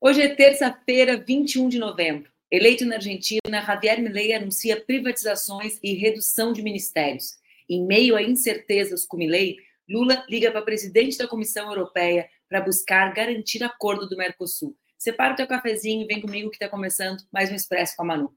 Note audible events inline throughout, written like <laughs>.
Hoje é terça-feira, 21 de novembro. Eleito na Argentina, Javier Milei anuncia privatizações e redução de ministérios. Em meio a incertezas com Milei, Lula liga para o presidente da Comissão Europeia para buscar garantir acordo do Mercosul. Separa o teu cafezinho e vem comigo que está começando mais um Expresso com a Manu.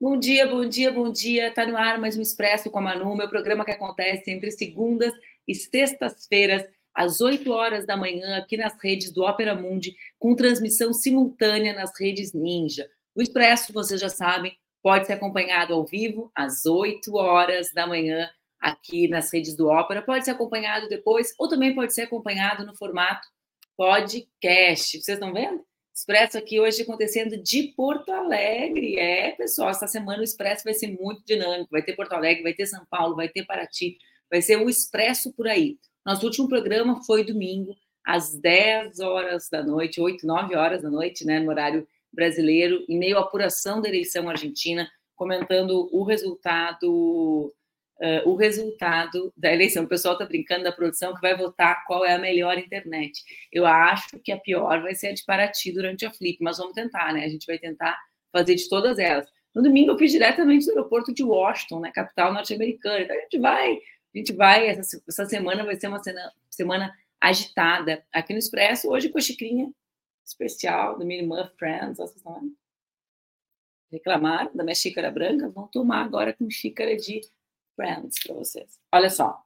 Bom dia, bom dia, bom dia. Está no ar mais um Expresso com a Manu, meu programa que acontece entre segundas e sextas-feiras, às 8 horas da manhã, aqui nas redes do Opera Mundi, com transmissão simultânea nas redes Ninja. O Expresso, vocês já sabem, pode ser acompanhado ao vivo às 8 horas da manhã, aqui nas redes do Ópera. Pode ser acompanhado depois, ou também pode ser acompanhado no formato podcast. Vocês estão vendo? Expresso aqui hoje acontecendo de Porto Alegre. É, pessoal, essa semana o Expresso vai ser muito dinâmico. Vai ter Porto Alegre, vai ter São Paulo, vai ter Paraty, vai ser o Expresso por aí. Nosso último programa foi domingo, às 10 horas da noite, 8, 9 horas da noite, né, no horário brasileiro, em meio à apuração da eleição argentina, comentando o resultado uh, o resultado da eleição. O pessoal está brincando da produção que vai votar qual é a melhor internet. Eu acho que a pior vai ser a de Paraty durante a Flip, mas vamos tentar, né? A gente vai tentar fazer de todas elas. No domingo eu fiz diretamente do aeroporto de Washington, né, capital norte-americana. Então a gente vai, a gente vai, essa, essa semana vai ser uma semana, semana agitada aqui no Expresso, hoje com a xicrinha especial do minha irmã Friends, vocês reclamaram da minha xícara branca, vão tomar agora com xícara de Friends para vocês. Olha só.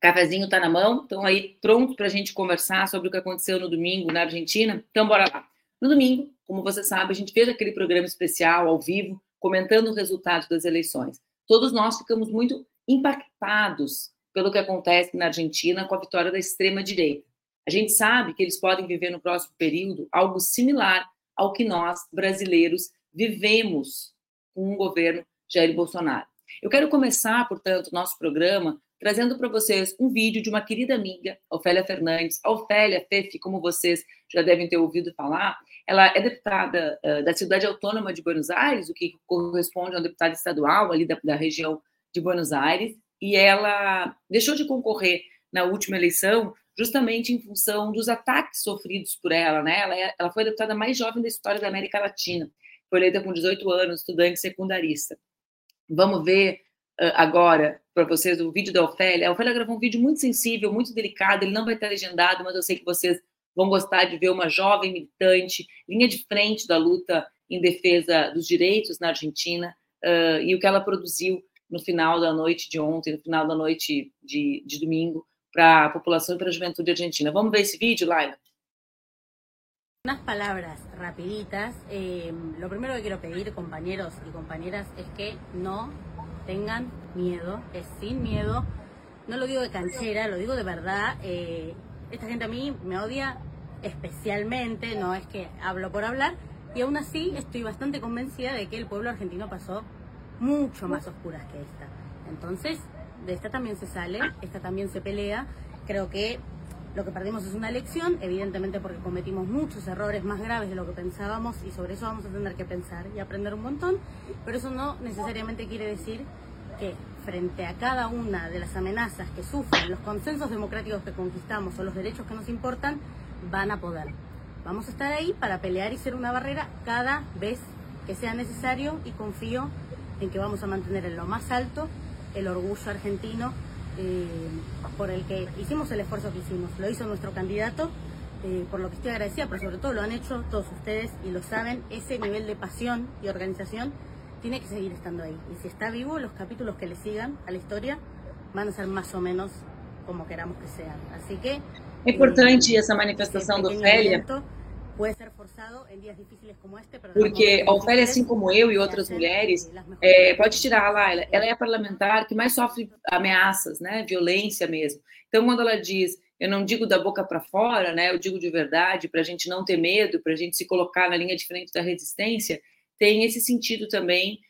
Cafezinho está na mão, estão aí prontos para a gente conversar sobre o que aconteceu no domingo na Argentina. Então, bora lá. No domingo, como você sabe, a gente fez aquele programa especial ao vivo, comentando o resultado das eleições. Todos nós ficamos muito impactados pelo que acontece na Argentina com a vitória da extrema-direita. A gente sabe que eles podem viver no próximo período algo similar ao que nós, brasileiros, vivemos com um governo Jair Bolsonaro. Eu quero começar, portanto, nosso programa trazendo para vocês um vídeo de uma querida amiga, Ofélia Fernandes. A Ofélia Fefe, como vocês já devem ter ouvido falar, ela é deputada uh, da Cidade Autônoma de Buenos Aires, o que corresponde a um deputado estadual ali da, da região de Buenos Aires, e ela deixou de concorrer na última eleição justamente em função dos ataques sofridos por ela, né? Ela, é, ela foi a deputada mais jovem da história da América Latina, foi eleita com 18 anos, estudante secundarista. Vamos ver uh, agora para vocês o vídeo da Ofélia. A Ofélia gravou um vídeo muito sensível, muito delicado. Ele não vai estar legendado, mas eu sei que vocês vão gostar de ver uma jovem militante, linha de frente da luta em defesa dos direitos na Argentina uh, e o que ela produziu no final da noite de ontem, no final da noite de, de domingo, para a população e para a juventude argentina. Vamos ver esse vídeo, Laila? Unas palabras rapiditas. Eh, lo primero que quiero pedir, compañeros y compañeras, es que no tengan miedo, es sin miedo. No lo digo de canchera, lo digo de verdad. Eh, esta gente a mí me odia especialmente, no es que hablo por hablar, y aún así estoy bastante convencida de que el pueblo argentino pasó mucho más oscuras que esta. Entonces, de esta también se sale, esta también se pelea. Creo que lo que perdimos es una lección, evidentemente porque cometimos muchos errores más graves de lo que pensábamos y sobre eso vamos a tener que pensar y aprender un montón, pero eso no necesariamente quiere decir que frente a cada una de las amenazas que sufren los consensos democráticos que conquistamos o los derechos que nos importan, van a poder. Vamos a estar ahí para pelear y ser una barrera cada vez que sea necesario y confío en que vamos a mantener en lo más alto el orgullo argentino eh, por el que hicimos el esfuerzo que hicimos. Lo hizo nuestro candidato, eh, por lo que estoy agradecida, pero sobre todo lo han hecho todos ustedes y lo saben, ese nivel de pasión y organización tiene que seguir estando ahí. Y si está vivo, los capítulos que le sigan a la historia van a ser más o menos como queramos que sean. Así que... É importante eh, essa manifestação do Ofélia, porque a Ofélia, assim como eu e outras mulheres, é, pode tirar lá, ela, ela é a parlamentar que mais sofre ameaças, né, violência mesmo. Então, quando ela diz, eu não digo da boca para fora, né, eu digo de verdade, para a gente não ter medo, para a gente se colocar na linha de frente da resistência, tem esse sentido também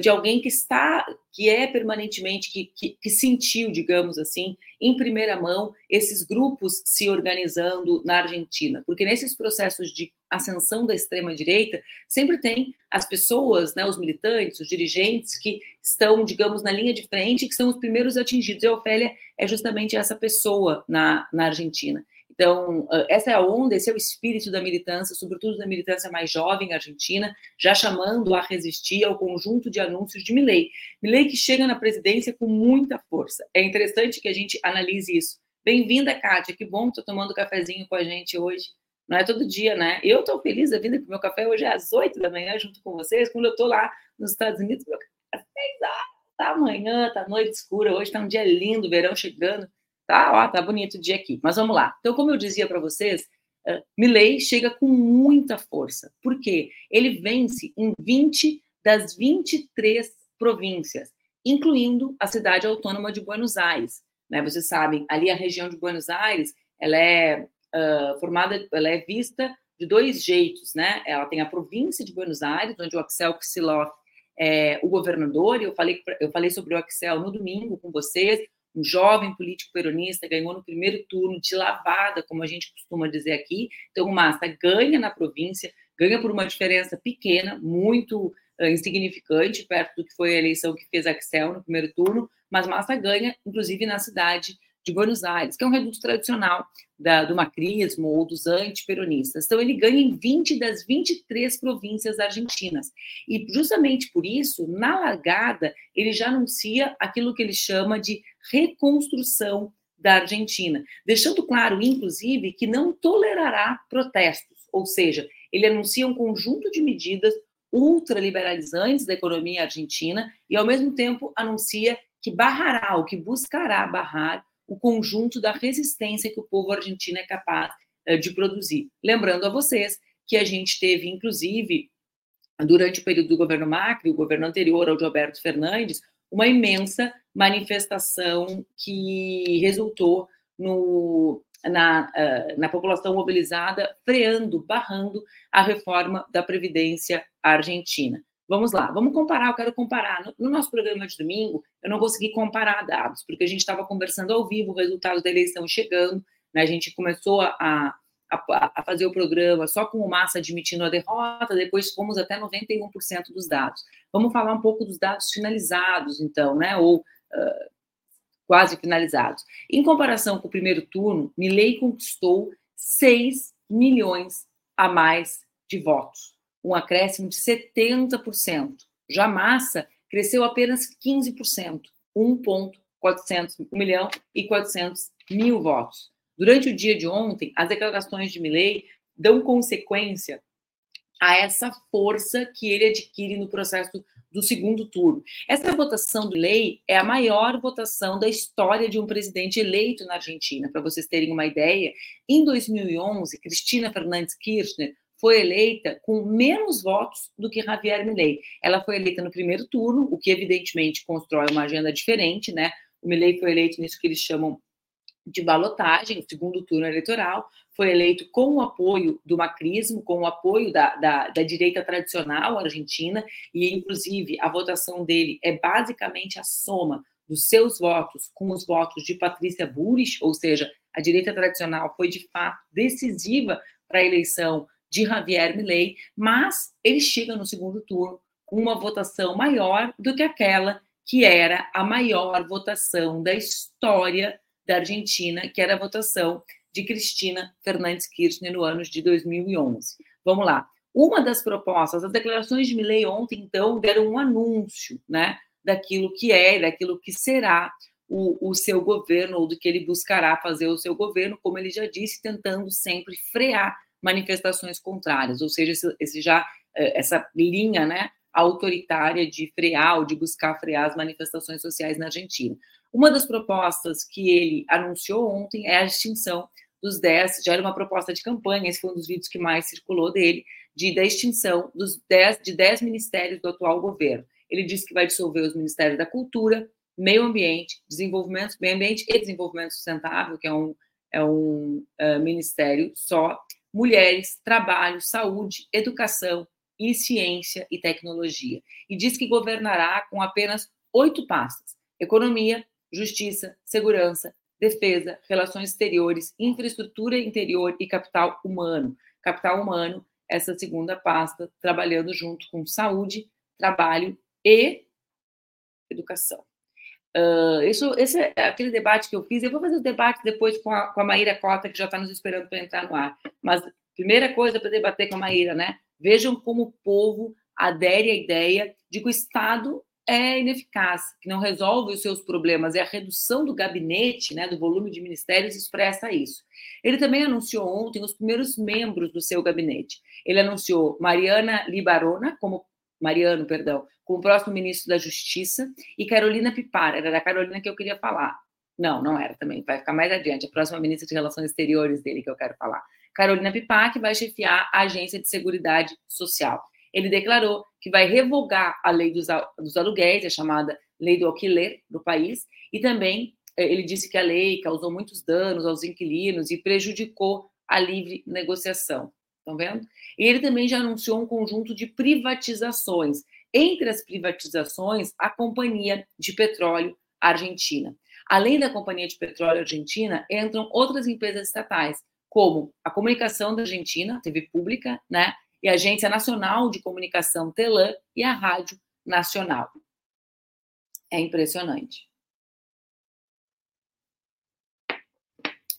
de alguém que está, que é permanentemente, que, que, que, sentiu, digamos assim, em primeira mão esses grupos se organizando na Argentina, porque nesses processos de ascensão da extrema direita sempre tem as pessoas, né, os militantes, os dirigentes que estão, digamos, na linha de frente, que são os primeiros atingidos. E a Ofélia é justamente essa pessoa na, na Argentina. Então, essa é a onda, esse é o espírito da militância, sobretudo da militância mais jovem argentina, já chamando a resistir ao conjunto de anúncios de Milley. Milley que chega na presidência com muita força. É interessante que a gente analise isso. Bem-vinda, Kátia, que bom que estou tomando cafezinho com a gente hoje. Não é todo dia, né? Eu estou feliz da vida, porque meu café hoje é às 8 da manhã, junto com vocês. Quando eu estou lá nos Estados Unidos, meu café é às 6 horas da manhã, tá noite escura. Hoje está um dia lindo, verão chegando. Tá, ó, tá bonito o dia aqui. Mas vamos lá. Então, como eu dizia para vocês, uh, Milley chega com muita força. Por quê? Ele vence em 20 das 23 províncias, incluindo a cidade autônoma de Buenos Aires. Né? Vocês sabem, ali a região de Buenos Aires, ela é uh, formada, ela é vista de dois jeitos, né? Ela tem a província de Buenos Aires, onde o Axel Kicillof é o governador, e eu falei, eu falei sobre o Axel no domingo com vocês, um jovem político peronista, ganhou no primeiro turno de lavada, como a gente costuma dizer aqui. Então, o Massa ganha na província, ganha por uma diferença pequena, muito uh, insignificante, perto do que foi a eleição que fez Axel no primeiro turno, mas Massa ganha, inclusive, na cidade de Buenos Aires, que é um reduto tradicional da, do macrismo ou dos antiperonistas. Então, ele ganha em 20 das 23 províncias argentinas. E, justamente por isso, na largada, ele já anuncia aquilo que ele chama de reconstrução da Argentina, deixando claro, inclusive, que não tolerará protestos, ou seja, ele anuncia um conjunto de medidas ultraliberalizantes da economia argentina e, ao mesmo tempo, anuncia que barrará, ou que buscará barrar o conjunto da resistência que o povo argentino é capaz uh, de produzir. Lembrando a vocês que a gente teve, inclusive, durante o período do governo Macri, o governo anterior ao de Alberto Fernandes, uma imensa manifestação que resultou no, na, uh, na população mobilizada, freando, barrando a reforma da Previdência argentina. Vamos lá, vamos comparar. Eu quero comparar. No, nosso programa de domingo, eu não consegui comparar dados, porque a gente estava conversando ao vivo, o resultado da eleição chegando, né? a gente começou a, a, a, fazer o programa só com o Massa admitindo a derrota, depois fomos até 91% dos dados. Vamos falar um pouco dos dados finalizados, então, né? Ou uh, quase finalizados. Em comparação com o primeiro turno, Milley conquistou 6 milhões a mais de votos um acréscimo de 70%. Já Massa cresceu apenas 15%, 1,400 milhão e 400 mil votos. Durante o dia de ontem, as declarações de Milley dão consequência a essa força que ele adquire no processo do segundo turno. Essa votação do lei é a maior votação da história de um presidente eleito na Argentina. Para vocês terem uma ideia, em 2011, Cristina Fernandes Kirchner foi eleita com menos votos do que Javier Milei. Ela foi eleita no primeiro turno, o que evidentemente constrói uma agenda diferente, né? O Milei foi eleito nisso que eles chamam de balotagem, segundo turno eleitoral, foi eleito com o apoio do macrismo, com o apoio da, da, da, direita tradicional argentina, e inclusive a votação dele é basicamente a soma dos seus votos com os votos de Patrícia Bullrich, ou seja, a direita tradicional foi de fato decisiva para a eleição de Javier Milei, mas ele chega no segundo turno com uma votação maior do que aquela que era a maior votação da história da Argentina, que era a votação de Cristina Fernandes Kirchner no ano de 2011. Vamos lá. Uma das propostas, as declarações de Milley ontem, então, deram um anúncio, né, daquilo que é, daquilo que será o, o seu governo, ou do que ele buscará fazer o seu governo, como ele já disse, tentando sempre frear manifestações contrárias, ou seja, esse, esse já eh, essa linha, né, autoritária de frear ou de buscar frear as manifestações sociais na Argentina. Uma das propostas que ele anunciou ontem é a extinção dos 10, já era uma proposta de campanha, esse foi um dos vídeos que mais circulou dele, de da extinção dos 10, de 10 ministérios do atual governo. Ele disse que vai dissolver os ministérios da Cultura, Meio Ambiente, Desenvolvimento, Meio Ambiente e Desenvolvimento Sustentável, que é um, é um uh, ministério só, mulheres, trabalho, saúde, educação, e ciência e tecnologia. E diz que governará com apenas oito pastas: economia, justiça, segurança, defesa, relações exteriores, infraestrutura interior e capital humano. Capital humano, essa segunda pasta, trabalhando junto com saúde, trabalho e educação. Uh, isso, esse é aquele debate que eu fiz. Eu vou fazer o debate depois com a, com a Maíra Cota, que já está nos esperando para entrar no ar. Mas primeira coisa para debater com a Maíra, né? Vejam como o povo adere à ideia de que o Estado é ineficaz, que não resolve os seus problemas. E a redução do gabinete, né, do volume de ministérios, expressa isso. Ele também anunciou ontem os primeiros membros do seu gabinete. Ele anunciou Mariana Libarona como Mariano, perdão, como próximo ministro da Justiça e Carolina Pipar, era da Carolina que eu queria falar. Não, não era também, vai ficar mais adiante, a próxima ministra de Relações Exteriores dele que eu quero falar. Carolina Pipar, que vai chefiar a Agência de Seguridade Social ele declarou que vai revogar a lei dos, dos aluguéis, a chamada lei do alquiler do país, e também eh, ele disse que a lei causou muitos danos aos inquilinos e prejudicou a livre negociação. Estão vendo? Ele também já anunciou um conjunto de privatizações. Entre as privatizações, a Companhia de Petróleo Argentina. Além da Companhia de Petróleo Argentina, entram outras empresas estatais, como a Comunicação da Argentina, TV Pública, né? e a Agência Nacional de Comunicação Telam e a Rádio Nacional. É impressionante.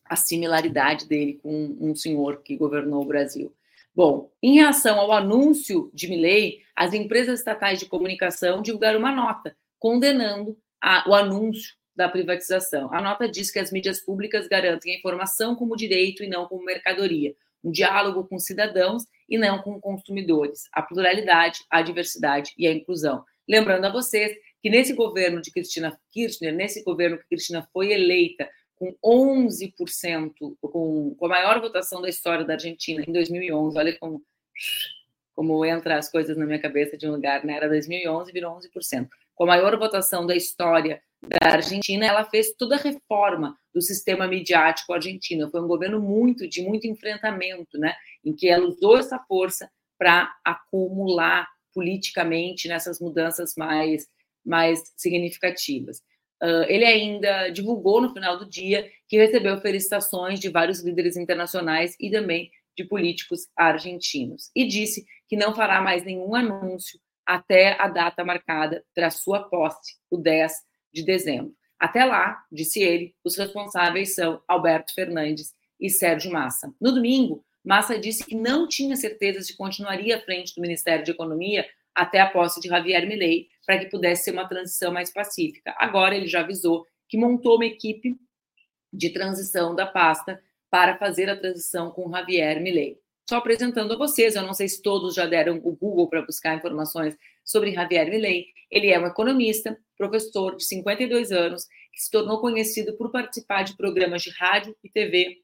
A similaridade dele com um senhor que governou o Brasil. Bom, em reação ao anúncio de Milley, as empresas estatais de comunicação divulgaram uma nota condenando a, o anúncio da privatização. A nota diz que as mídias públicas garantem a informação como direito e não como mercadoria, um diálogo com cidadãos e não com consumidores, a pluralidade, a diversidade e a inclusão. Lembrando a vocês que nesse governo de Cristina Kirchner, nesse governo que Cristina foi eleita com 11%, com, com a maior votação da história da Argentina em 2011, olha como, como entra as coisas na minha cabeça de um lugar, né? Era 2011, virou 11%. Com a maior votação da história da Argentina, ela fez toda a reforma do sistema midiático argentino. Foi um governo muito de muito enfrentamento, né? Em que ela usou essa força para acumular politicamente nessas mudanças mais mais significativas. Uh, ele ainda divulgou no final do dia que recebeu felicitações de vários líderes internacionais e também de políticos argentinos e disse que não fará mais nenhum anúncio até a data marcada para sua posse, o 10 de dezembro. Até lá, disse ele, os responsáveis são Alberto Fernandes e Sérgio Massa. No domingo, Massa disse que não tinha certeza de continuaria à frente do Ministério de Economia até a posse de Javier Milei, para que pudesse ser uma transição mais pacífica. Agora ele já avisou que montou uma equipe de transição da pasta para fazer a transição com Javier Milei. Só apresentando a vocês, eu não sei se todos já deram o Google para buscar informações sobre Javier Milei. Ele é um economista, professor de 52 anos, que se tornou conhecido por participar de programas de rádio e TV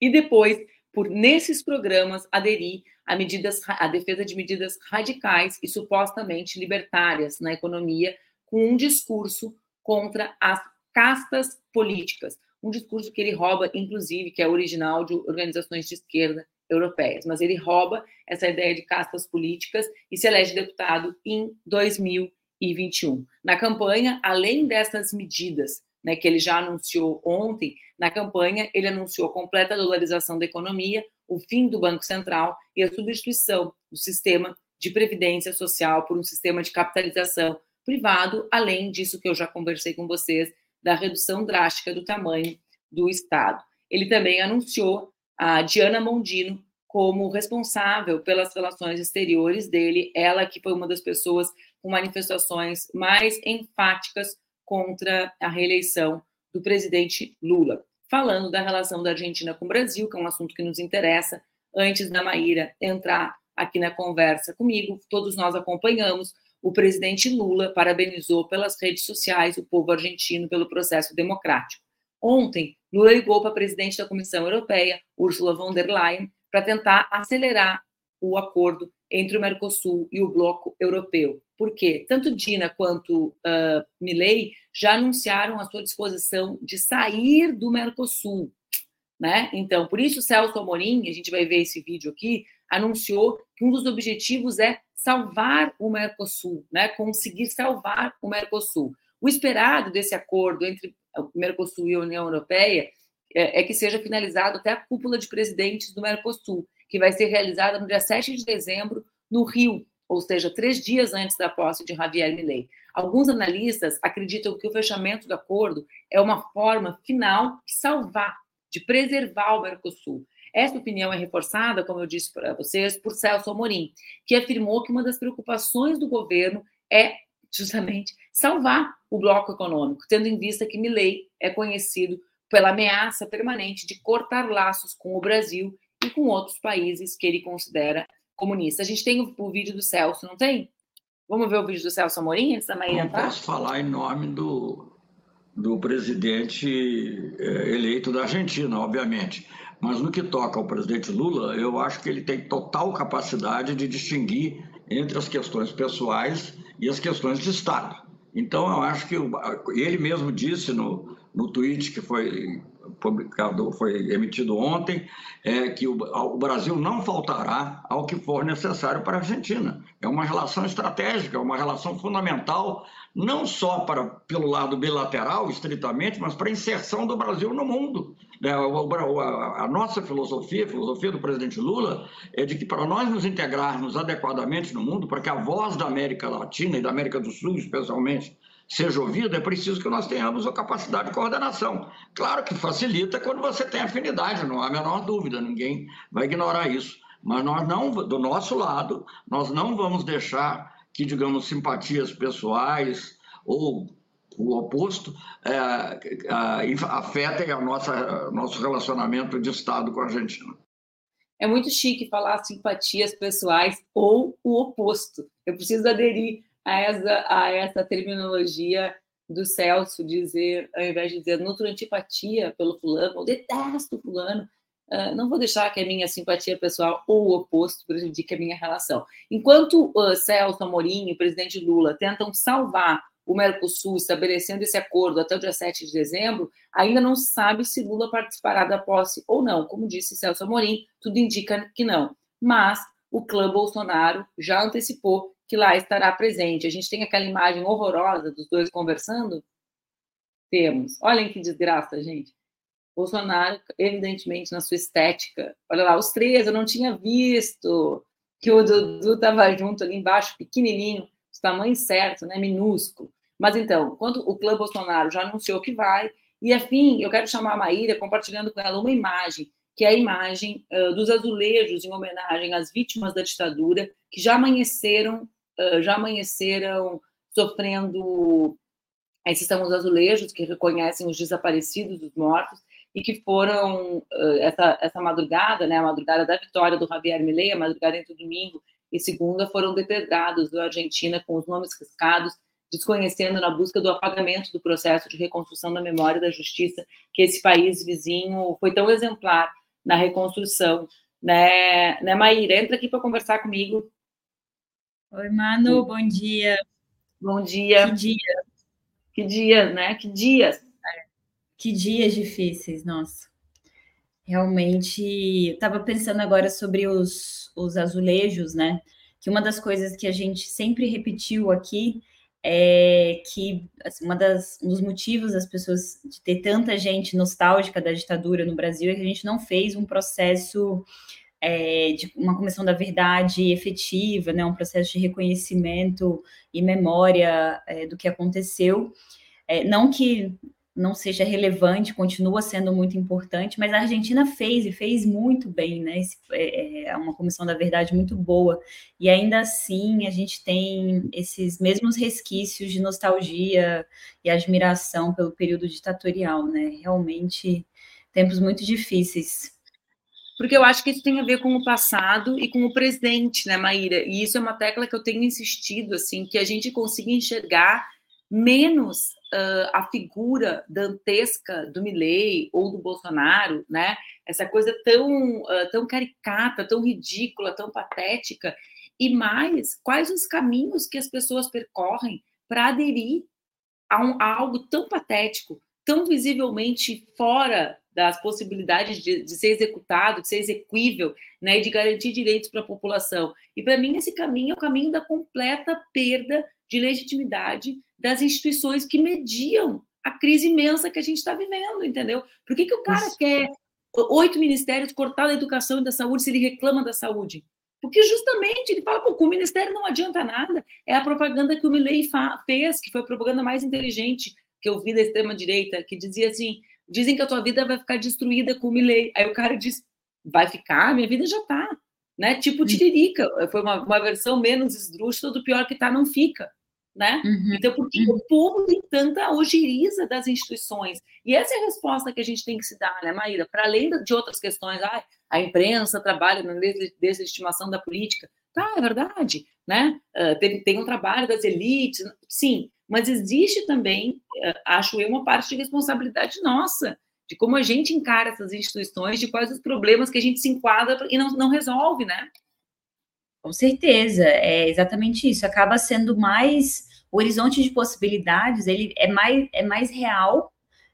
e depois por nesses programas aderir a medidas a defesa de medidas radicais e supostamente libertárias na economia com um discurso contra as castas políticas, um discurso que ele rouba inclusive que é original de organizações de esquerda europeias, mas ele rouba essa ideia de castas políticas e se elege deputado em 2021. Na campanha, além dessas medidas né, que ele já anunciou ontem, na campanha ele anunciou a completa dolarização da economia, o fim do Banco Central e a substituição do sistema de previdência social por um sistema de capitalização privado, além disso que eu já conversei com vocês, da redução drástica do tamanho do Estado. Ele também anunciou a Diana Mondino como responsável pelas relações exteriores dele, ela que foi uma das pessoas com manifestações mais enfáticas contra a reeleição do presidente Lula. Falando da relação da Argentina com o Brasil, que é um assunto que nos interessa, antes da Maíra entrar aqui na conversa comigo, todos nós acompanhamos. O presidente Lula parabenizou pelas redes sociais o povo argentino pelo processo democrático. Ontem, Lula ligou para a presidente da Comissão Europeia, Ursula von der Leyen, para tentar acelerar o acordo entre o Mercosul e o bloco europeu. Por quê? Tanto Dina quanto uh, Milley já anunciaram a sua disposição de sair do Mercosul. né? Então, por isso, Celso Amorim, a gente vai ver esse vídeo aqui, anunciou que um dos objetivos é salvar o Mercosul, né? Conseguir salvar o Mercosul. O esperado desse acordo entre o Mercosul e a União Europeia é, é que seja finalizado até a cúpula de presidentes do Mercosul, que vai ser realizada no dia 7 de dezembro no Rio, ou seja, três dias antes da posse de Javier Milei. Alguns analistas acreditam que o fechamento do acordo é uma forma final de salvar, de preservar o Mercosul. Essa opinião é reforçada, como eu disse para vocês, por Celso Amorim, que afirmou que uma das preocupações do governo é justamente salvar o bloco econômico, tendo em vista que Milei é conhecido pela ameaça permanente de cortar laços com o Brasil e com outros países que ele considera comunistas. A gente tem o, o vídeo do Celso, não tem? Vamos ver o vídeo do Celso Amorim antes da Maíra Não posso falar em nome do, do presidente é, eleito da Argentina, obviamente. Mas no que toca ao presidente Lula, eu acho que ele tem total capacidade de distinguir entre as questões pessoais e as questões de Estado. Então, eu acho que ele mesmo disse no, no tweet que foi publicado, foi emitido ontem, é que o, Brasil não faltará ao que for necessário para a Argentina. É uma relação estratégica, é uma relação fundamental, não só para pelo lado bilateral, estritamente, mas para a inserção do Brasil no mundo. É, a nossa filosofia, a filosofia do presidente Lula, é de que para nós nos integrarmos adequadamente no mundo, para que a voz da América Latina e da América do Sul, especialmente, seja ouvida, é preciso que nós tenhamos a capacidade de coordenação. Claro que facilita quando você tem afinidade, não há a menor dúvida, ninguém vai ignorar isso. Mas nós não, do nosso lado, nós não vamos deixar que, digamos, simpatias pessoais ou o oposto é, afetem a nossa nosso relacionamento de Estado com a Argentina. É muito chique falar simpatias pessoais ou o oposto. Eu preciso aderir a essa, a essa terminologia do Celso dizer, ao invés de dizer nutro antipatia pelo fulano, ou detesto fulano, uh, não vou deixar que a minha simpatia pessoal ou o oposto prejudique a minha relação. Enquanto uh, Celso Amorim e o presidente Lula tentam salvar o Mercosul, estabelecendo esse acordo até o dia 7 de dezembro, ainda não se sabe se Lula participará da posse ou não. Como disse Celso Amorim, tudo indica que não. Mas o clã Bolsonaro já antecipou que lá estará presente. A gente tem aquela imagem horrorosa dos dois conversando? Temos. Olhem que desgraça, gente. Bolsonaro, evidentemente, na sua estética. Olha lá, os três, eu não tinha visto que o Dudu estava junto ali embaixo, pequenininho, os tamanhos certos, né, minúsculo. Mas então, quando o clã Bolsonaro já anunciou que vai, e afim, eu quero chamar a Maíra, compartilhando com ela uma imagem que é a imagem uh, dos azulejos em homenagem às vítimas da ditadura que já amanheceram, já amanheceram sofrendo. Esses são os azulejos que reconhecem os desaparecidos, os mortos, e que foram uh, essa, essa madrugada, né, a madrugada da vitória do Javier Milei, a madrugada entre domingo e segunda, foram depredados da Argentina com os nomes riscados, desconhecendo na busca do apagamento do processo de reconstrução da memória da justiça que esse país vizinho foi tão exemplar na reconstrução. Né, né Maíra? Entra aqui para conversar comigo. Oi, Manu, bom dia. Bom dia. Que dia. Que dia, né? Que dias. Que dias difíceis, nossa. Realmente, estava pensando agora sobre os, os azulejos, né? Que uma das coisas que a gente sempre repetiu aqui é que assim, uma das, um dos motivos das pessoas de ter tanta gente nostálgica da ditadura no Brasil é que a gente não fez um processo é, de uma comissão da verdade efetiva, né, um processo de reconhecimento e memória é, do que aconteceu. É, não que não seja relevante, continua sendo muito importante, mas a Argentina fez e fez muito bem, né? É, é uma comissão da verdade muito boa. E ainda assim a gente tem esses mesmos resquícios de nostalgia e admiração pelo período ditatorial, né? Realmente tempos muito difíceis. Porque eu acho que isso tem a ver com o passado e com o presente, né, Maíra? E isso é uma tecla que eu tenho insistido, assim, que a gente consiga enxergar menos uh, a figura dantesca do Milley ou do Bolsonaro, né? Essa coisa tão, uh, tão caricata, tão ridícula, tão patética, e mais, quais os caminhos que as pessoas percorrem para aderir a, um, a algo tão patético, tão visivelmente fora das possibilidades de, de, ser executado, de ser exequível, né, e de garantir direitos para a população. E para mim esse caminho é o caminho da completa perda de legitimidade das instituições que mediam a crise imensa que a gente está vivendo, entendeu? Por que, que o cara Isso. quer oito ministérios cortar da educação e da saúde se ele reclama da saúde? Porque justamente ele fala, pô, com o ministério não adianta nada. É a propaganda que o Milley fez, que foi a propaganda mais inteligente que eu vi da extrema-direita, que dizia assim, dizem que a tua vida vai ficar destruída com o Milley. Aí o cara diz, vai ficar? Minha vida já está. Né? Tipo hum. Tiririca, foi uma, uma versão menos esdrúxula do pior que tá, não fica né? Uhum. Então, porque uhum. o povo tem tanta ojeriza das instituições? E essa é a resposta que a gente tem que se dar, né, Maíra? Para além de outras questões, ah, a imprensa trabalha na desestimação da política. Tá, é verdade, né? Uh, tem, tem um trabalho das elites, sim, mas existe também, uh, acho eu, uma parte de responsabilidade nossa, de como a gente encara essas instituições, de quais os problemas que a gente se enquadra e não, não resolve, né? Com certeza, é exatamente isso. Acaba sendo mais o horizonte de possibilidades, ele é mais, é mais real,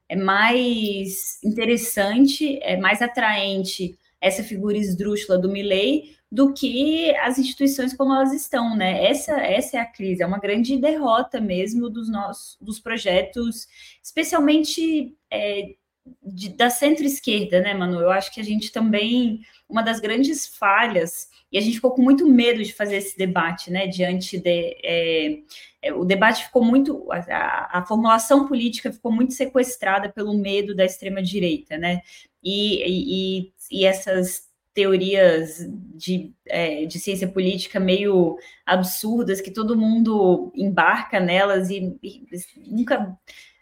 é mais interessante, é mais atraente essa figura esdrúxula do Milley do que as instituições como elas estão, né? Essa, essa é a crise, é uma grande derrota mesmo dos nossos dos projetos, especialmente é, de, da centro-esquerda, né, Manu? Eu acho que a gente também, uma das grandes falhas e a gente ficou com muito medo de fazer esse debate, né? Diante de. É, é, o debate ficou muito. A, a, formulação política ficou muito sequestrada pelo medo da extrema-direita, né? E, e, e, essas teorias de, é, de ciência política meio absurdas que todo mundo embarca nelas e, e nunca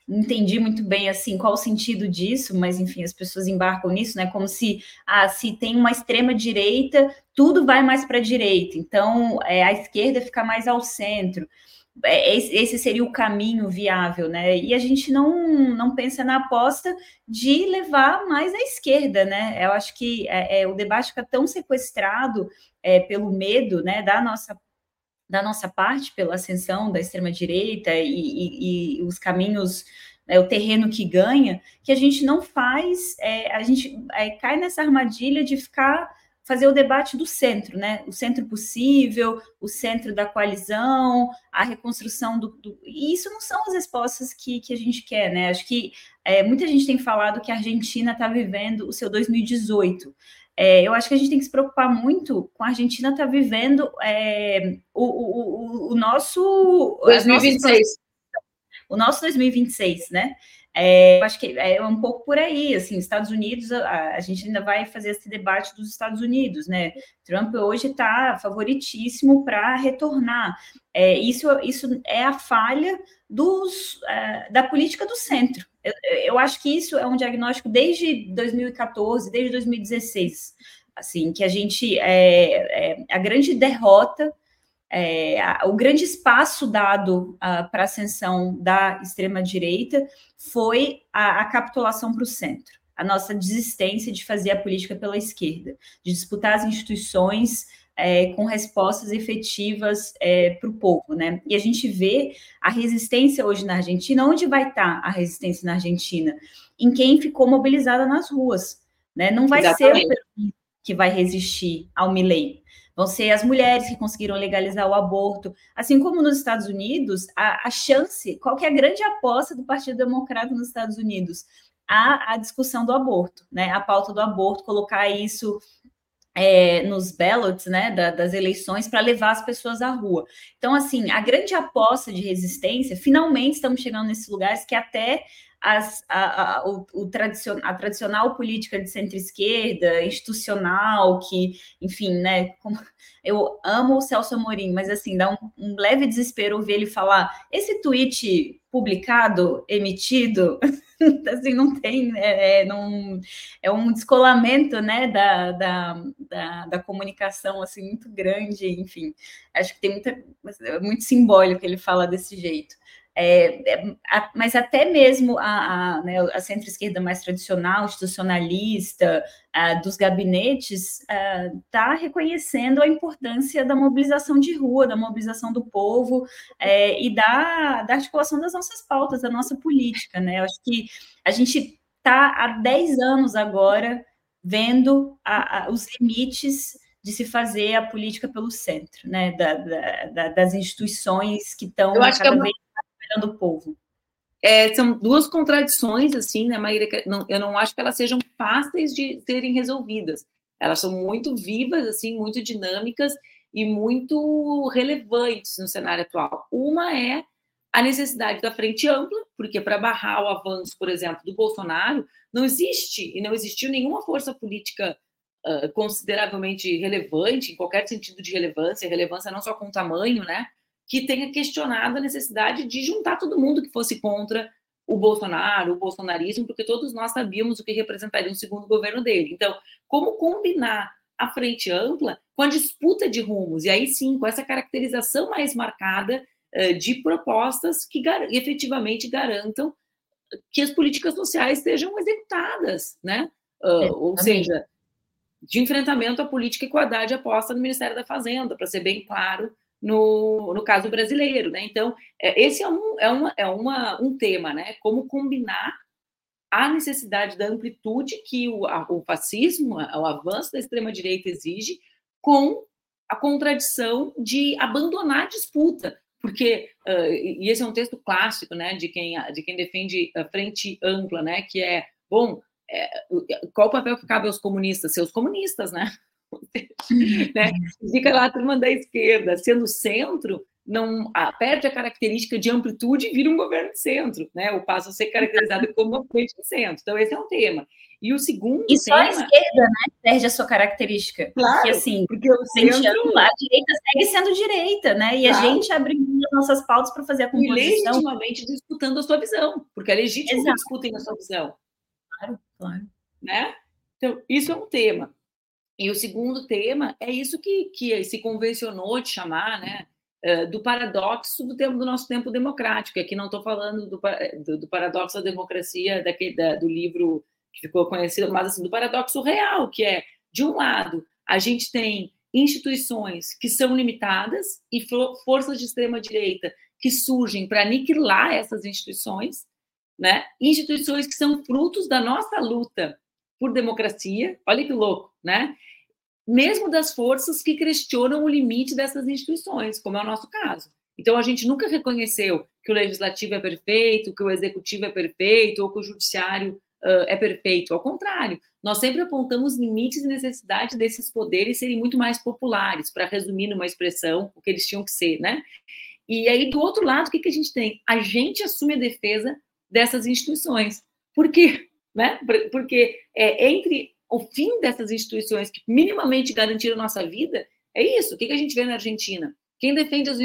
entendi muito bem assim qual o sentido disso, mas enfim, as pessoas embarcam nisso, né? Como se ah, se tem uma extrema direita, tudo vai mais para a direita, então é, a esquerda fica mais ao centro. É, esse seria o caminho viável, né? E a gente não, não pensa na aposta de levar mais à esquerda, né? Eu acho que é, é o debate fica tão sequestrado é, pelo medo, né, da nossa da nossa parte pela ascensão da extrema-direita e, e, e, os caminhos, é, o terreno que ganha, que a gente não faz, é, a gente é, cai nessa armadilha de ficar fazer o debate do centro, né? O centro possível, o centro da coalizão, a reconstrução do. do... E isso não são as respostas que, que a gente quer, né? Acho que é, muita gente tem falado que a Argentina está vivendo o seu 2018. É, eu acho que a gente tem que se preocupar muito com a Argentina estar tá vivendo é, o, o, o, nosso 2026. Nossas, o nosso 2026, né? É, acho que é um pouco por aí, assim, Estados Unidos, a, a gente ainda vai fazer esse debate dos Estados Unidos, né? Trump hoje está favoritíssimo para retornar. É, isso, isso é a falha dos, é, da política do centro. Eu, eu, acho que isso é um diagnóstico desde 2014, desde 2016, assim, que a gente é, é a grande derrota, é, a, o grande espaço dado para a ascensão da extrema direita foi a, a capitulação para o centro, a nossa desistência de fazer a política pela esquerda, de disputar as instituições é, com respostas efetivas é, para o povo, né? E a gente vê a resistência hoje na Argentina, onde vai estar tá a resistência na Argentina? Em quem ficou mobilizada nas ruas, né? Não vai Exatamente. ser o que vai resistir ao Milley. Vão ser as mulheres que conseguiram legalizar o aborto. Assim como nos Estados Unidos, a, a chance, qual que é a grande aposta do Partido Democrata nos Estados Unidos? A, a discussão do aborto, né? A pauta do aborto, colocar isso é, nos ballots, né, da, das eleições para levar as pessoas à rua. Então, assim, a grande aposta de resistência, finalmente estamos chegando nesses lugares que até as, a, a, o, o tradicion, a tradicional política de centro-esquerda, institucional, que, enfim, né, como, eu amo o Celso Amorim, mas assim, dá um, um leve desespero ouvir ele falar, esse tweet publicado, emitido, <laughs> assim, não tem, é, é, não, é um descolamento, né, da, da, da, da, comunicação, assim, muito grande, enfim, acho que tem muita, é muito simbólico ele fala desse jeito. É, é, a, mas até mesmo a, a, né, a centro-esquerda mais tradicional, institucionalista, dos gabinetes, está reconhecendo a importância da mobilização de rua, da mobilização do povo é, e da, da articulação das nossas pautas, da nossa política. Né? Eu acho que a gente está há 10 anos agora vendo a, a, os limites de se fazer a política pelo centro, né? Da, da, das instituições que estão cada que é uma... vez mais o povo. É, são duas contradições, assim, né, Maíra? Não, eu não acho que elas sejam fáceis de serem resolvidas. Elas são muito vivas, assim, muito dinâmicas e muito relevantes no cenário atual. Uma é a necessidade da frente ampla, porque para barrar o avanço, por exemplo, do Bolsonaro, não existe e não existiu nenhuma força política uh, consideravelmente relevante, em qualquer sentido de relevância, relevância não só com tamanho, né, que tenha questionado a necessidade de juntar todo mundo que fosse contra o Bolsonaro, o bolsonarismo, porque todos nós sabíamos o que representaria um segundo governo dele. Então, como combinar a frente ampla com a disputa de rumos, e aí sim, com essa caracterização mais marcada uh, de propostas que efetivamente garantam que as políticas sociais sejam executadas, né? É, ou seja, de enfrentamento à política igualdade aposta no Ministério da Fazenda, para ser bem claro no, no caso brasileiro, né? Então, é, esse é, um, é, uma, é uma, um tema, né? Como combinar a necessidade da amplitude que o, a, o fascismo, o avanço da extrema-direita exige, com a contradição de abandonar a disputa, porque uh, e esse é um texto clássico, né, de quem de quem defende a frente ampla, né, que é bom, é, qual o papel que cabe aos comunistas? Seus comunistas, né? <laughs> né? Fica lá a turma da esquerda, sendo centro, não ah, perde a característica de amplitude e vira um governo de centro, né? Ou passa a ser caracterizado <laughs> como uma frente de centro. Então, esse é um tema. E o segundo e só tema... a esquerda, né, perde a sua característica. Claro, porque assim, porque o centro... a direita segue sendo direita, né? E claro. a gente abre as nossas pautas para fazer a composição. E legitimamente disputando a sua visão, porque é legítimo Exato. que discutem a sua visão. Claro, claro. Né? Então, isso é um tema. E o segundo tema é isso que, que se convencionou de chamar, né? do paradoxo do tempo do nosso tempo democrático. Aqui não estou falando do, do, do, paradoxo da democracia daquele, da, do livro que ficou conhecido, mas assim, do paradoxo real, que é, de um lado, a gente tem instituições que são limitadas e forças de extrema direita que surgem para aniquilar essas instituições, né? Instituições que são frutos da nossa luta por democracia. Olha que louco, né? Mesmo das forças que questionam o limite dessas instituições, como é o nosso caso. Então, a gente nunca reconheceu que o legislativo é perfeito, que o executivo é perfeito, ou que o judiciário uh, é perfeito. Ao contrário, nós sempre apontamos limites e necessidade desses poderes serem muito mais populares, para resumir numa expressão o que eles tinham que ser, né? E aí, do outro lado, o que, que a gente tem? A gente assume a defesa dessas instituições. Por quê? Né? Porque é, entre o fim dessas instituições que minimamente garantiram a nossa vida, é isso. O que, que a gente vê na Argentina? Quem defende as,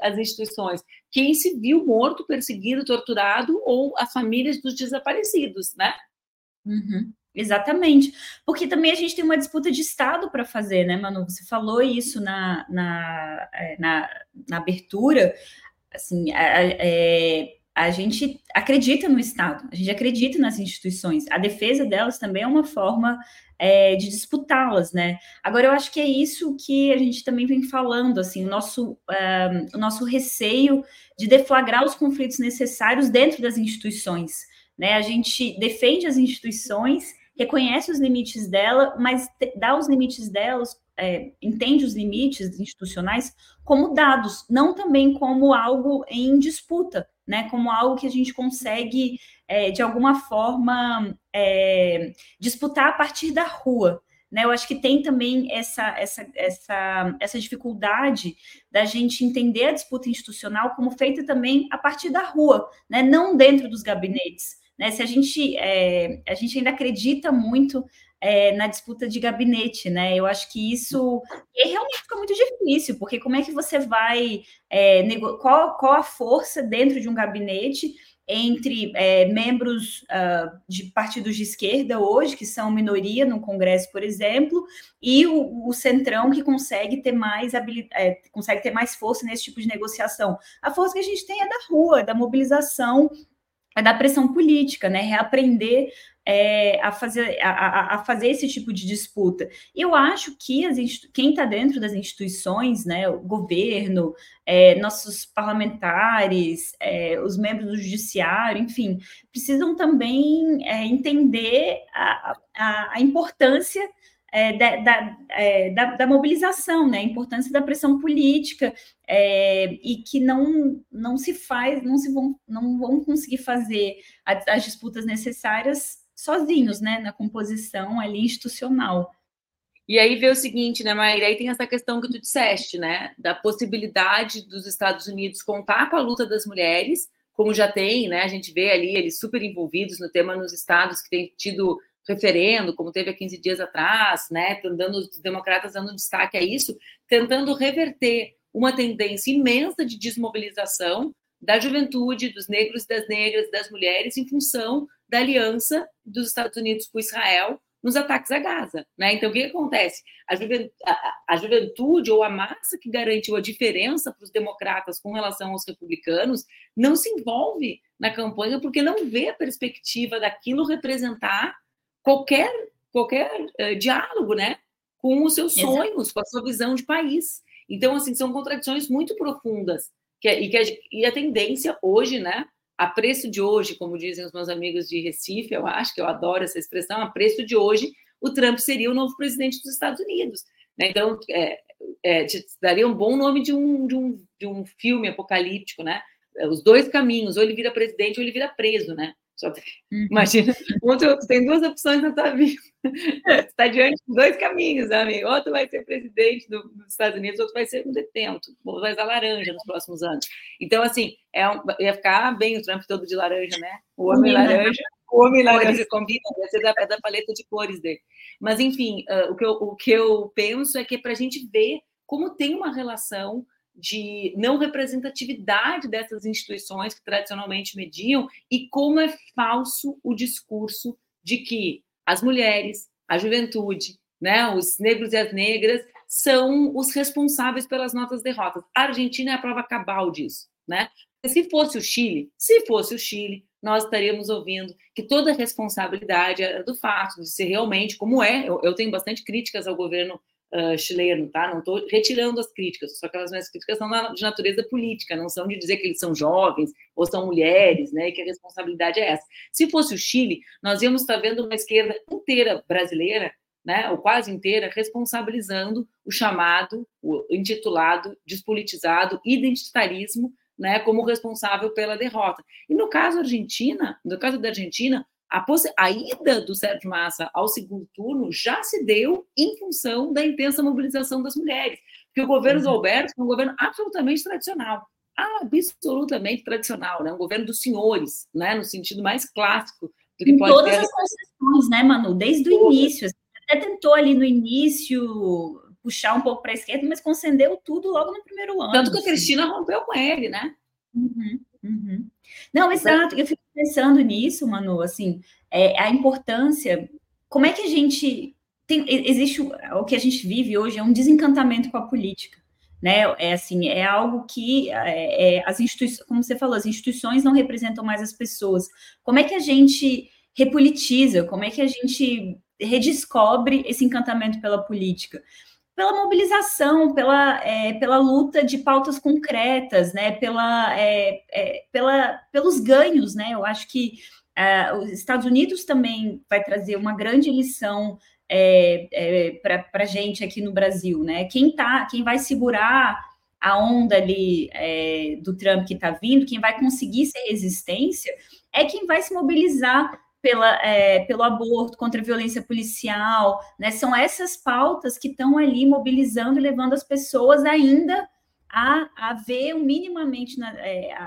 as instituições? Quem se viu morto, perseguido, torturado ou as famílias dos desaparecidos, né? Uhum. Exatamente, porque também a gente tem uma disputa de Estado para fazer, né, Manu? Você falou isso na, na, é, na, na abertura, assim, é, a gente acredita no Estado, a gente acredita nas instituições. A defesa delas também é uma forma é, de disputá-las, né? Agora, eu acho que é isso que a gente também vem falando, assim, o nosso, o nosso receio de deflagrar os conflitos necessários dentro das instituições, né? A gente defende as instituições, reconhece os limites dela, mas dá os limites delas, é, entende os limites institucionais como dados, não também como algo em disputa, né, como algo que a gente consegue, é, de alguma forma, é, disputar a partir da rua. Né? Eu acho que tem também essa, essa, essa, essa dificuldade da gente entender a disputa institucional como feita também a partir da rua, né? não dentro dos gabinetes. Né? Se a gente, é, a gente ainda acredita muito é, na disputa de gabinete, né? Eu acho que isso realmente fica muito difícil, porque como é que você vai é, qual, qual a força dentro de um gabinete entre é, membros uh, de partidos de esquerda hoje, que são minoria no Congresso, por exemplo, e o, o Centrão que consegue ter mais é, consegue ter mais força nesse tipo de negociação. A força que a gente tem é da rua, da mobilização é da pressão política, né? Reaprender é, a, fazer, a, a, fazer esse tipo de disputa. Eu acho que as, quem está dentro das instituições, né, o governo, é, nossos parlamentares, é, os membros do judiciário, enfim, precisam também é, entender a, a, a importância é, da, da, é, da, da, mobilização, né? A importância da pressão política é, e que não, não se faz, não se vão, não vão conseguir fazer as, as disputas necessárias sozinhos, né? Na composição ali institucional. E aí vê o seguinte, né, Maíra? Aí tem essa questão que tu disseste, né? Da possibilidade dos Estados Unidos contar com a luta das mulheres, como já tem, né? A gente vê ali eles super envolvidos no tema nos estados que têm tido referendo, como teve há 15 dias atrás, né, dando, os democratas dando destaque a isso, tentando reverter uma tendência imensa de desmobilização da juventude, dos negros e das negras, das mulheres, em função da aliança dos Estados Unidos com Israel nos ataques a Gaza. Né? Então, o que acontece? A juventude, a, a juventude, ou a massa que garantiu a diferença para os democratas com relação aos republicanos não se envolve na campanha porque não vê a perspectiva daquilo representar qualquer, qualquer uh, diálogo, né? Com os seus Exato. sonhos, com a sua visão de país. Então, assim, são contradições muito profundas. Que, e, que a, e a tendência hoje, né? A preço de hoje, como dizem os meus amigos de Recife, eu acho que eu adoro essa expressão, a preço de hoje, o Trump seria o novo presidente dos Estados Unidos. Né? Então, é, é, daria um bom nome de um, de, um, de um filme apocalíptico, né? Os dois caminhos, ou ele vira presidente ou ele vira preso, né? Só, uhum. Imagina, tu tem duas opções na tua vida. Você está diante de dois caminhos, amigo. Ou tu vai ser presidente do, dos Estados Unidos, ou tu vai ser um detento, ou vai usar laranja nos próximos anos. Então, assim, é um, ia ficar bem o Trump todo de laranja, né? O homem laranja, o homem laranja combina, vai ser da, da paleta de cores dele. Mas, enfim, uh, o, que eu, o que eu penso é que é para a gente ver como tem uma relação de não representatividade dessas instituições que tradicionalmente mediam e como é falso o discurso de que as mulheres, a juventude, né, os negros e as negras são os responsáveis pelas nossas derrotas. A Argentina é a prova cabal disso, né? Se fosse o Chile, se fosse o Chile, nós estaríamos ouvindo que toda a responsabilidade era do fato de ser realmente como é. Eu, eu tenho bastante críticas ao governo uh, chileno, tá? Não estou retirando as críticas, só que as minhas críticas são de natureza política, não são de dizer que eles são jovens ou são mulheres, né? E que a responsabilidade é essa. Se fosse o Chile, nós íamos estar vendo uma esquerda inteira brasileira né, ou quase inteira, responsabilizando o chamado, o intitulado, despolitizado identitarismo, né, como responsável pela derrota. E no caso Argentina, no caso da Argentina, a, a, ida do Sérgio Massa ao segundo turno já se deu em função da intensa mobilização das mulheres. Porque o governo do uhum. Alberto foi um governo absolutamente tradicional, absolutamente tradicional, né? um governo dos senhores, né? no sentido mais clássico. Do que em pode todas ter... as concessões, né, Manu? Desde o início. Assim, até tentou ali no início puxar um pouco para a esquerda, mas concedeu tudo logo no primeiro ano. Tanto que a assim. Cristina rompeu com ele, né? Uhum, uhum. Não, exato. Eu fico pensando nisso, Manu, assim, é, a importância, como é que a gente tem, existe o que a gente vive hoje é um desencantamento com a política, né? É assim, é algo que é, é, as instituições, como você falou, as instituições não representam mais as pessoas. Como é que a gente repolitiza? Como é que a gente redescobre esse encantamento pela política? Pela mobilização, pela, é, pela luta de pautas concretas, né, pela, é, é, pela, pelos ganhos, né, eu acho que é, os Estados Unidos também vai trazer uma grande lição é, é, para a gente aqui no Brasil, né, quem tá, quem vai segurar a onda ali do Trump que está vindo, quem vai conseguir ser resistência, é quem vai se mobilizar pela, é, pelo aborto, contra a violência policial, né? São essas pautas que estão ali mobilizando e levando as pessoas ainda a, a ver minimamente na, é, a,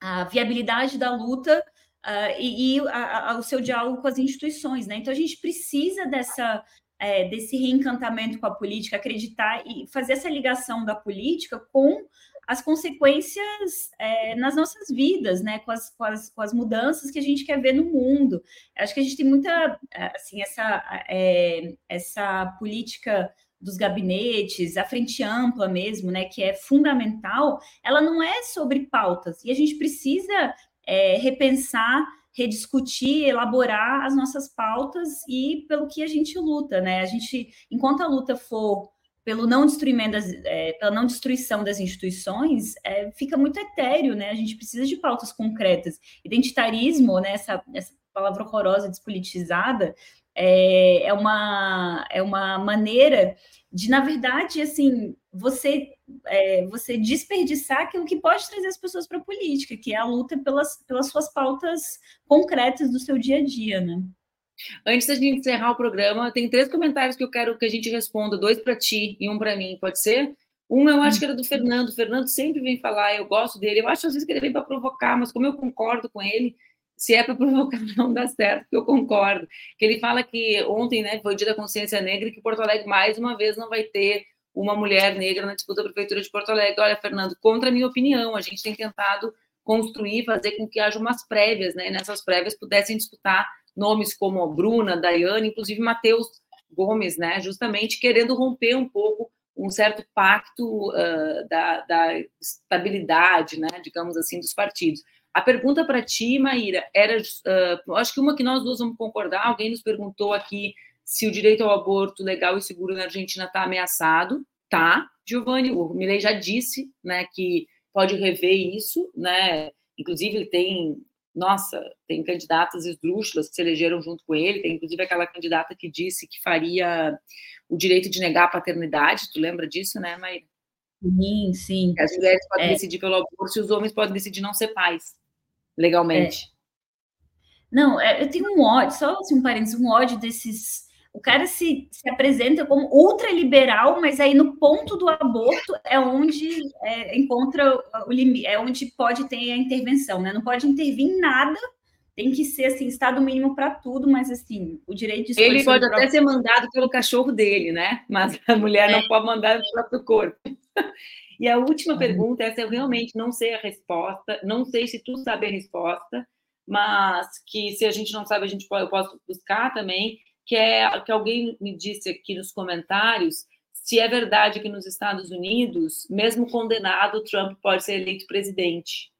a, a, viabilidade da luta uh, e, e o seu diálogo com as instituições, né? Então a gente precisa dessa é, desse reencantamento com a política, acreditar e fazer essa ligação da política com as consequências é, nas nossas vidas, né? Com as, com as, com, as, mudanças que a gente quer ver no mundo. Acho que a gente tem muita, assim, essa, é, essa política dos gabinetes, a frente ampla mesmo, né? Que é fundamental. Ela não é sobre pautas e a gente precisa é, repensar rediscutir, elaborar as nossas pautas e pelo que a gente luta, né? A gente, enquanto a luta for pelo não destruimento das, é, pela não destruição das instituições, é, fica muito etéreo, né? A gente precisa de pautas concretas. Identitarismo, né? Essa, essa palavra horrorosa, despolitizada, é, é, uma, é uma maneira de, na verdade, assim, você é, você desperdiçar aquilo que pode trazer as pessoas para a política, que é a luta pelas, pelas suas pautas concretas do seu dia a dia, né? Antes da gente encerrar o programa, tem três comentários que eu quero que a gente responda, dois para ti e um para mim, pode ser? Um eu acho que era do Fernando. O Fernando sempre vem falar, eu gosto dele. Eu acho às vezes que ele vem para provocar, mas como eu concordo com ele, se é para <laughs> provocar não dá certo, eu concordo. Que ele fala que ontem, né, foi o Dia da Consciência Negra e que Porto Alegre mais uma vez não vai ter uma mulher negra na disputa da prefeitura de Porto Alegre. Olha, Fernando, contra a minha opinião, a gente tem tentado construir, fazer com que haja umas prévias, né? E nessas prévias pudessem disputar nomes como Bruna, Daiane, inclusive Matheus Gomes, né? Justamente querendo romper um pouco um certo pacto uh, da, da, estabilidade, né? Digamos assim, dos partidos. A pergunta para ti, Maíra, era, uh, acho que uma que nós duas vamos concordar. Alguém nos perguntou aqui se o direito ao aborto legal e seguro na Argentina está ameaçado. Tá, Giovanni, o Milei já disse, né, que pode rever isso, né? Inclusive ele tem nossa, tem candidatas esdrúxulas que se elegeram junto com ele, tem inclusive aquela candidata que disse que faria o direito de negar a paternidade, tu lembra disso, né, Maíra? Sim, sim. As mulheres podem é. decidir pelo aborto e os homens podem decidir não ser pais, legalmente. É. Não, é, eu tenho um ódio, só assim, um parênteses, um ódio desses o cara se, se apresenta como ultraliberal, mas aí no ponto do aborto é onde é, encontra o limite, é onde pode ter a intervenção, né? Não pode intervir em nada, tem que ser assim, estado mínimo para tudo, mas assim, o direito de Ele pode até próprio... ser mandado pelo cachorro dele, né? Mas a mulher é. não pode mandar pelo próprio corpo. <laughs> E a última pergunta, essa eu realmente não sei a resposta, não sei se tu sabe a resposta, mas que se a gente não sabe, a gente pode, eu posso buscar também que é que alguém me disse aqui nos comentários se é verdade que nos Estados Unidos, mesmo condenado, Trump pode ser eleito presidente.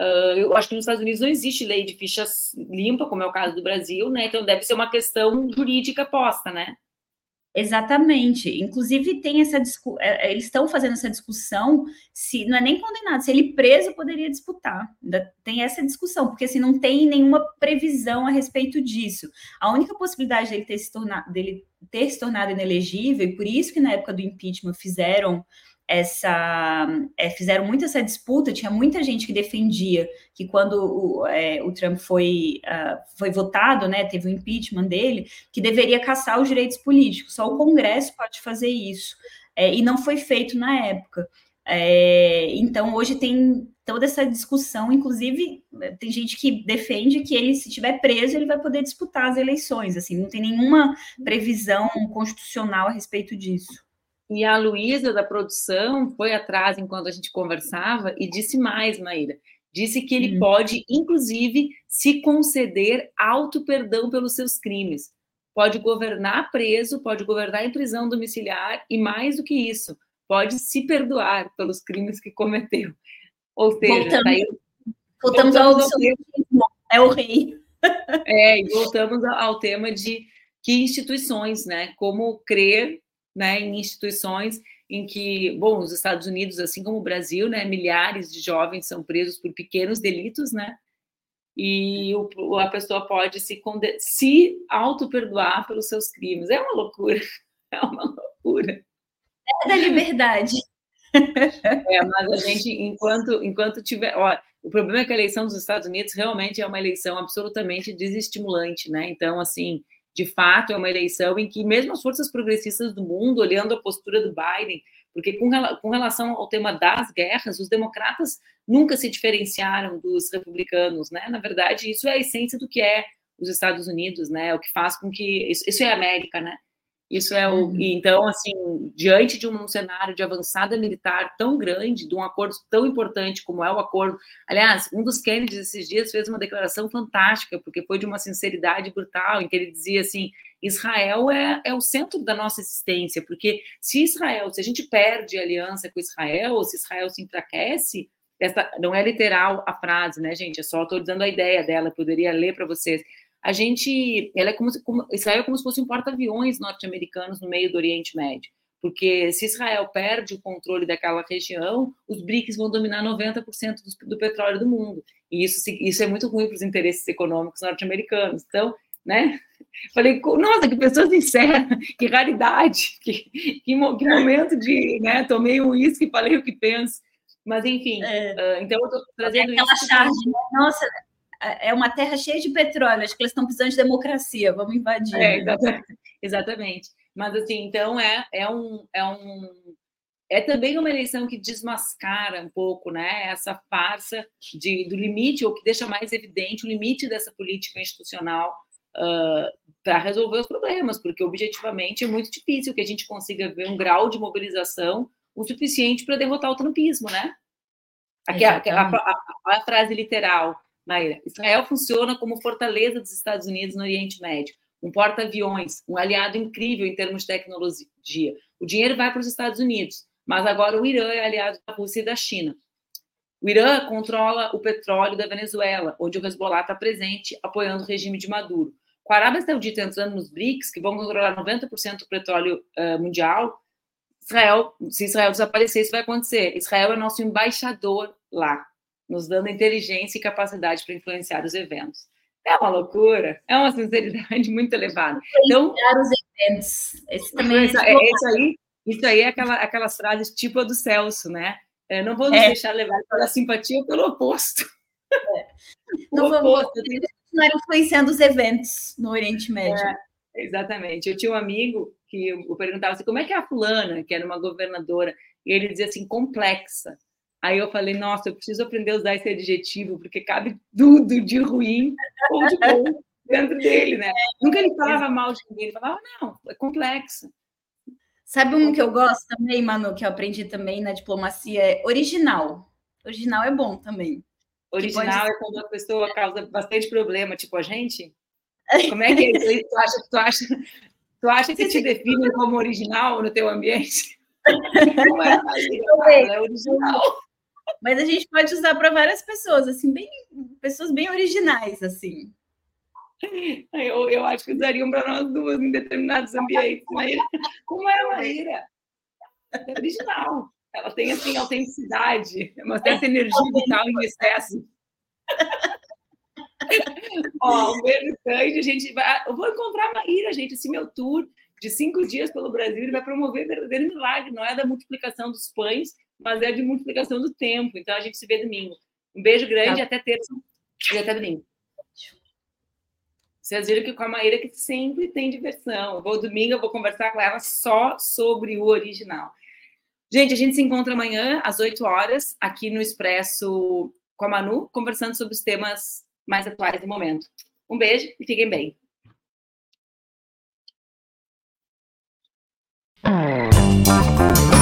Uh, eu acho que nos Estados Unidos não existe lei de fichas limpa, como é o caso do Brasil, né? Então deve ser uma questão jurídica posta, né? Exatamente. Inclusive, tem essa é, é, eles estão fazendo essa discussão se não é nem condenado, se ele preso poderia disputar. Tem essa discussão, porque assim, não tem nenhuma previsão a respeito disso. A única possibilidade dele ter se tornado, dele ter se tornado inelegível, e por isso que na época do impeachment fizeram essa é, fizeram muito essa disputa, tinha muita gente que defendia que quando o, é, o Trump foi, uh, foi votado, né, teve o impeachment dele, que deveria caçar os direitos políticos, só o Congresso pode fazer isso, é, e não foi feito na época. É, então, hoje tem toda essa discussão, inclusive tem gente que defende que ele, se estiver preso, ele vai poder disputar as eleições, assim, não tem nenhuma previsão constitucional a respeito disso. E a Luísa, da produção, foi atrás enquanto a gente conversava e disse mais, Maíra. Disse que ele hum. pode, inclusive, se conceder auto-perdão pelos seus crimes. Pode governar preso, pode governar em prisão domiciliar e, mais do que isso, pode se perdoar pelos crimes que cometeu. Ou seja, voltamos, daí, voltamos, voltamos ao, ao tema, é o rei. É, e voltamos ao tema de que instituições, né? Como crer né, em instituições em que, bom, os Estados Unidos, assim como o Brasil, né, milhares de jovens são presos por pequenos delitos, né, e o, a pessoa pode se, se auto-perdoar pelos seus crimes. É uma loucura, <laughs> é uma loucura. É da liberdade. É, mas a gente, enquanto, enquanto tiver. Ó, o problema é que a eleição dos Estados Unidos realmente é uma eleição absolutamente desestimulante, né? Então, assim, de fato, é uma eleição em que, mesmo as forças progressistas do mundo, olhando a postura do Biden, porque com, com relação ao tema das guerras, os democratas nunca se diferenciaram dos republicanos, né? Na verdade, isso é a essência do que é os Estados Unidos, né? O que faz com que isso, isso é a América, né? Isso é o. Uhum. Então, assim, diante de um cenário de avançada militar tão grande, de um acordo tão importante como é o acordo. Aliás, um dos Kennedy esses dias fez uma declaração fantástica, porque foi de uma sinceridade brutal, em que ele dizia assim: Israel é, é o centro da nossa existência, porque se Israel, se a gente perde a aliança com Israel, ou se Israel se enfraquece, essa não é literal a frase, né, gente? É só estou dizendo a ideia dela, poderia ler para vocês. A gente, ela é como, como Israel é como se fosse um porta-aviões norte-americanos no meio do Oriente Médio, porque se Israel perde o controle daquela região, os BRICS vão dominar 90% do, do petróleo do mundo, e isso, isso é muito ruim para os interesses econômicos norte-americanos. Então, né? <laughs> Falei, nossa, que pessoa sincera, <laughs> que raridade, <laughs> que, que, que momento de, né? Tomei um uísque e falei o que penso. Mas, enfim, é. uh, então eu estou trazendo aquela isso. Charge, né? Nossa, é uma terra cheia de petróleo, acho que eles estão precisando de democracia, vamos invadir. É, exatamente. <laughs> exatamente. Mas, assim, então é, é, um, é um. É também uma eleição que desmascara um pouco né, essa farsa de, do limite, ou que deixa mais evidente o limite dessa política institucional uh, para resolver os problemas, porque objetivamente é muito difícil que a gente consiga ver um grau de mobilização o suficiente para derrotar o trumpismo, né? Aqui, a, a, a, a, frase literal, Maíra. Israel funciona como fortaleza dos Estados Unidos no Oriente Médio, um porta-aviões, um aliado incrível em termos de tecnologia. O dinheiro vai para os Estados Unidos, mas agora o Irã é aliado da Rússia e da China. O Irã controla o petróleo da Venezuela, onde o Hezbollah está presente, apoiando o regime de Maduro. Com a Arábia Saudita entrando nos BRICS, que vão controlar 90% do petróleo uh, mundial, Israel, se Israel desaparecer, isso vai acontecer. Israel é nosso embaixador lá, nos dando inteligência e capacidade para influenciar os eventos. É uma loucura, é uma sinceridade <laughs> muito elevada. Então, os eventos. Esse também é, é isso aí. Isso aí é aquela, aquelas frases tipo a do Celso, né? É, não vou nos é. deixar levar pela simpatia pelo oposto. É. <laughs> Não oposto. Continuar influenciando os eventos no Oriente Médio. É, exatamente. Eu tinha um amigo que eu perguntava assim, como é que é a fulana, que era uma governadora, e ele dizia assim, complexa. Aí eu falei, nossa, eu preciso aprender a usar esse adjetivo, porque cabe tudo de ruim ou de bom dentro dele, né? Nunca ele falava mal de ninguém, ele falava, não, é complexa. Sabe um que eu gosto também, Manu, que eu aprendi também na diplomacia, é original. Original é bom também. Original pode... é quando a pessoa causa bastante problema, tipo a gente? <laughs> Como é que é? Tu acha, tu acha, Tu acha que te define como original no teu ambiente? <laughs> Não é, é original. Mas a gente pode usar para várias pessoas, assim, bem, pessoas bem originais, assim. Eu, eu acho que usariam para nós duas em determinados ambientes. Maíra, como é a Maíra? É original. Ela tem, assim, autenticidade, uma certa energia vital em excesso. Ó, um a gente vai. Eu vou encontrar a Maíra, gente. Esse meu tour de cinco dias pelo Brasil ele vai promover verdadeiro milagre. Não é da multiplicação dos pães, mas é de multiplicação do tempo. Então a gente se vê domingo. Um beijo grande tá. até terça e até domingo. Vocês viram que com a Maíra que sempre tem diversão. Eu vou domingo, eu vou conversar com ela só sobre o original. Gente, a gente se encontra amanhã às 8 horas aqui no Expresso com a Manu, conversando sobre os temas mais atuais do momento. Um beijo e fiquem bem. Oh.